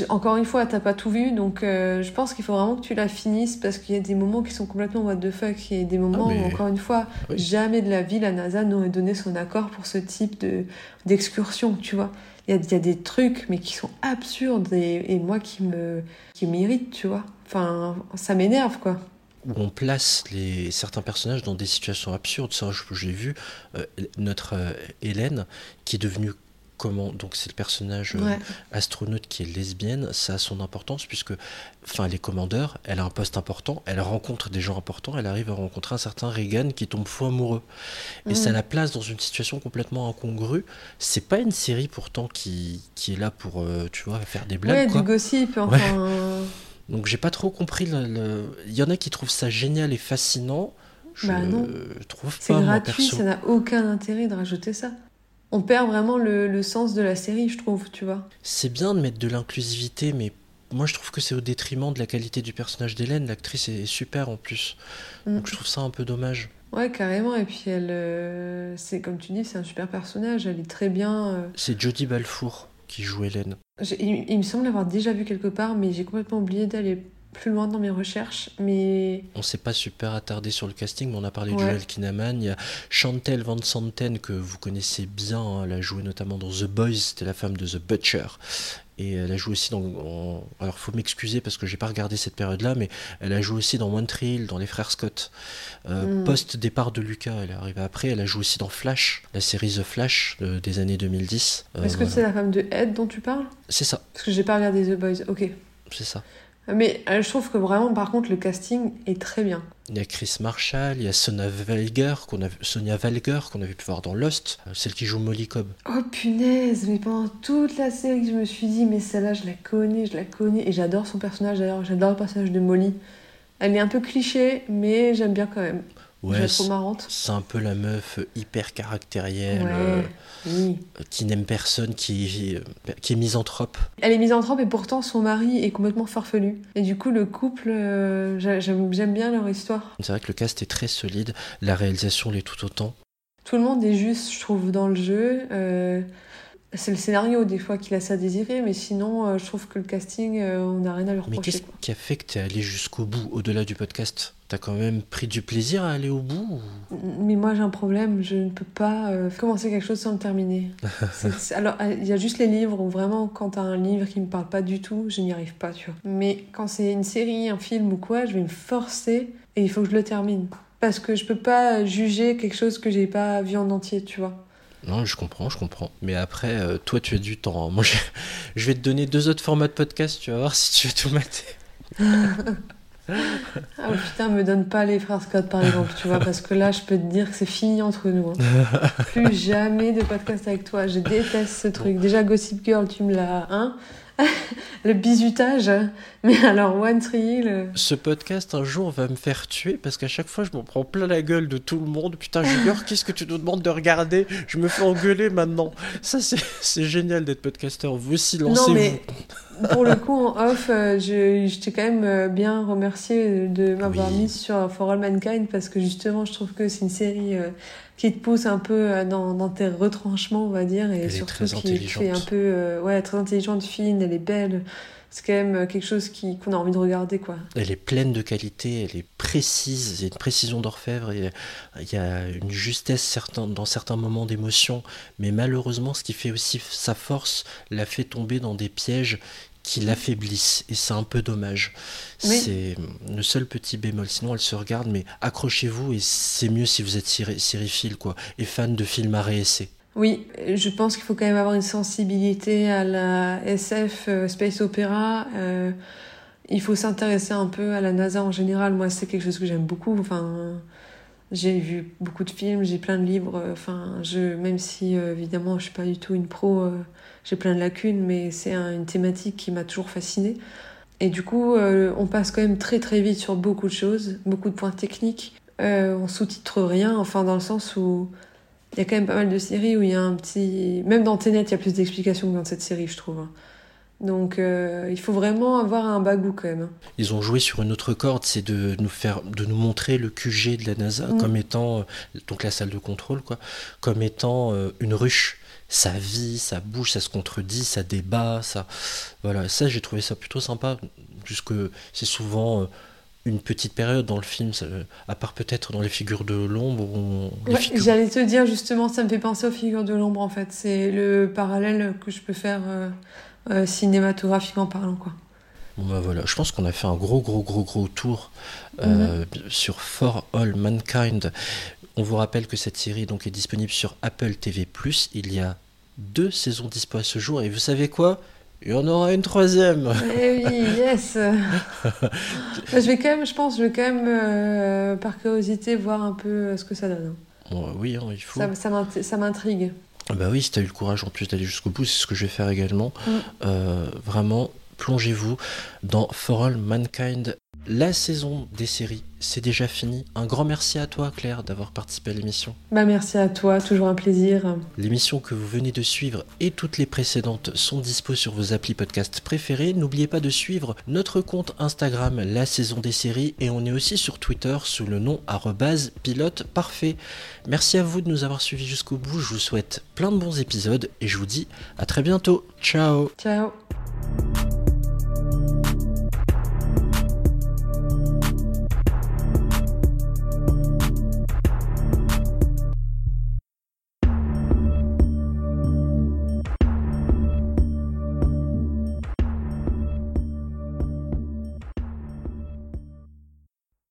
Encore une fois, t'as pas tout vu, donc euh, je pense qu'il faut vraiment que tu la finisses parce qu'il y a des moments qui sont complètement what the fuck et des moments Ah, mais- où, encore une fois, Oui. jamais de la vie la NASA n'aurait donné son accord pour ce type de d'excursion, tu vois. Il y a, il y a des trucs, mais qui sont absurdes et, et moi qui me qui m'irritent, tu vois. Enfin, ça m'énerve, quoi. où on place les, certains personnages dans des situations absurdes. Ça, j'ai vu euh, notre euh, Hélène, qui est devenue comment donc c'est le personnage euh, Ouais. astronaute qui est lesbienne ça a son importance puisque enfin les commandeurs elle a un poste important elle rencontre des gens importants elle arrive à rencontrer un certain Reagan qui tombe fou amoureux et ça la place dans une situation complètement incongrue c'est pas une série pourtant qui, qui est là pour euh, tu vois faire des blagues ouais, quoi. du gossip, Ouais. enfin. Donc j'ai pas trop compris. Le, le- Il y en a qui trouvent ça génial et fascinant. Je Bah non. trouve C'est pas moi gratuit, ça n'a aucun intérêt de rajouter ça. On perd vraiment le, le sens de la série, je trouve, tu vois. C'est bien de mettre de l'inclusivité, mais moi je trouve que c'est au détriment de la qualité du personnage d'Hélène. L'actrice est super en plus. Mm. Donc je trouve ça un peu dommage. Ouais, carrément. Et puis elle, euh, c'est comme tu dis, c'est un super personnage. Elle est très bien. euh. C'est Jodie Balfour qui joue Hélène. Il, il me semble l'avoir déjà vu quelque part, mais j'ai complètement oublié d'aller plus loin dans mes recherches. Mais On s'est pas super attardé sur le casting, mais on a parlé de Ouais. Joel Kinnaman. Il y a Chantel Van Santen, que vous connaissez bien. hein. Elle a joué notamment dans The Boys, c'était la femme de The Butcher. Et elle a joué aussi dans. en- Alors, faut m'excuser parce que j'ai pas regardé cette période-là, mais elle a joué aussi dans One Tree Hill, dans Les Frères Scott. Euh, Mm. Post-départ de Lucas, elle est arrivée après. Elle a joué aussi dans Flash, la série The Flash euh, des années 2010. Euh, est-ce que voilà. c'est la femme de Ed dont tu parles? C'est ça, Parce que j'ai pas regardé The Boys. Ok. c'est ça. Mais euh, je trouve que vraiment, par contre, le casting est très bien. Il y a Chris Marshall, il y a Sonia Valger qu'on a, Sonia Valger qu'on avait pu voir dans Lost, euh, celle qui joue Molly Cobb. Oh punaise, mais pendant toute la série, je me suis dit, mais celle-là, je la connais, je la connais. Et j'adore son personnage d'ailleurs, j'adore le personnage de Molly. Elle est un peu cliché, mais j'aime bien quand même. Ouais, c'est marrante. c'est un peu la meuf hyper caractérielle, Ouais, euh, oui. euh, qui n'aime personne, qui, euh, qui est misanthrope. Elle est misanthrope et pourtant son mari est complètement farfelu. Et du coup, le couple, euh, j'a- j'aime j'aime bien leur histoire. C'est vrai que le cast est très solide, la réalisation l'est tout autant. Tout le monde est juste, je trouve, dans le jeu. Euh, c'est le scénario des fois qui laisse à désirer, mais sinon, euh, je trouve que le casting, euh, on n'a rien à leur Mais reprocher. qu'est-ce quoi. qui a fait que t'es allé jusqu'au bout, au-delà du podcast? T'as quand même pris du plaisir à aller au bout ou- Mais moi, j'ai un problème, je ne peux pas euh, commencer quelque chose sans le terminer. C'est- c'est- alors, il y a juste les livres où vraiment, quand t'as un livre qui me parle pas du tout, je n'y arrive pas, tu vois. Mais quand c'est une série, un film ou quoi, je vais me forcer et il faut que je le termine. Parce que je peux pas juger quelque chose que j'ai pas vu en entier, tu vois. Non, je comprends, je comprends. Mais après, euh, toi, tu as du temps. hein. Moi, je, je vais te donner deux autres formats de podcast. Tu vas voir si tu veux tout mater. Ah putain, me donne pas les frères Scott par exemple, tu vois, parce que là, je peux te dire que c'est fini entre nous. hein. Plus jamais de podcast avec toi. Je déteste ce truc. Déjà, Gossip Girl, tu me l'as. Hein? Le bizutage. Mais alors, One Tree Hill. Ce podcast, un jour, va me faire tuer parce qu'à chaque fois, je m'en prends plein la gueule de tout le monde. Putain, Junior, qu'est-ce que tu nous demandes de regarder? Je me fais engueuler maintenant. Ça, c'est c'est génial d'être podcasteur. Vous aussi, Non, lancez-vous. mais pour le coup, en off, euh, je, je t'ai quand même euh, bien remercié de m'avoir mis sur For All Mankind parce que justement, je trouve que c'est une série euh, qui te pousse un peu dans, dans tes retranchements, on va dire, et Elle est surtout très qui fait un peu, ouais, très intelligente, fine, elle est belle. C'est quand même quelque chose qui qu'on a envie de regarder, quoi. Elle est pleine de qualité, elle est précise, il y a une précision d'orfèvre, il y a une justesse certain, dans certains moments d'émotion, mais malheureusement, ce qui fait aussi sa force la fait tomber dans des pièges qui l'affaiblissent, et c'est un peu dommage. Oui. C'est le seul petit bémol, sinon elle se regarde, mais accrochez-vous, et c'est mieux si vous êtes sériephile, quoi, et fan de films à réessayer. Oui, je pense qu'il faut quand même avoir une sensibilité à la SF, euh, space opéra. euh, il faut s'intéresser un peu à la NASA en général. Moi, c'est quelque chose que j'aime beaucoup. Enfin, j'ai vu beaucoup de films, j'ai plein de livres. Enfin, je, même si euh, évidemment, je suis pas du tout une pro, j'ai plein de lacunes, mais c'est un- une thématique qui m'a toujours fascinée. Et du coup, euh, on passe quand même très très vite sur beaucoup de choses, beaucoup de points techniques. Euh, on sous-titre rien, enfin dans le sens où il y a quand même pas mal de séries où il y a un petit... Même dans Tenet, il y a plus d'explications que dans cette série, je trouve. hein. Donc euh, il faut vraiment avoir un bagou quand même. hein. Ils ont joué sur une autre corde, c'est de nous faire, de nous montrer le QG de la NASA Mm. comme étant, donc la salle de contrôle, quoi, comme étant une ruche. Ça vit, ça bouge, ça se contredit, ça débat, ça, voilà. Ça, j'ai trouvé ça plutôt sympa, puisque c'est souvent euh, une petite période dans le film, ça- à part peut-être dans les figures de l'ombre. Ouais, figures- J'allais te dire justement, ça me fait penser aux figures de l'ombre en fait. C'est le parallèle que je peux faire euh, euh, cinématographiquement parlant quoi. Bon bah voilà, je pense qu'on a fait un gros gros gros gros tour euh, Mhm. sur For All Mankind. On vous rappelle que cette série donc est disponible sur Apple TV+. Il y a deux saisons dispo à ce jour et vous savez quoi? Il y en aura une troisième. Eh oui, yes. je vais quand même, je pense, je vais quand même euh, par curiosité voir un peu euh, ce que ça donne. Bon, oui, hein, il faut. Ça, ça m'int- ça m'intrigue. Ah Bah oui, si t'as eu le courage en plus d'aller jusqu'au bout, c'est ce que je vais faire également. Mm. Euh, vraiment, plongez-vous dans For All Mankind. La saison des séries, c'est déjà fini. Un grand merci à toi, Claire, d'avoir participé à l'émission. Bah merci à toi, toujours un plaisir. L'émission que vous venez de suivre et toutes les précédentes sont dispo sur vos applis podcast préférés. N'oubliez pas de suivre notre compte Instagram La Saison des Séries et on est aussi sur Twitter sous le nom pilote parfait. Merci à vous de nous avoir suivis jusqu'au bout. Je vous souhaite plein de bons épisodes et je vous dis à très bientôt. Ciao Ciao.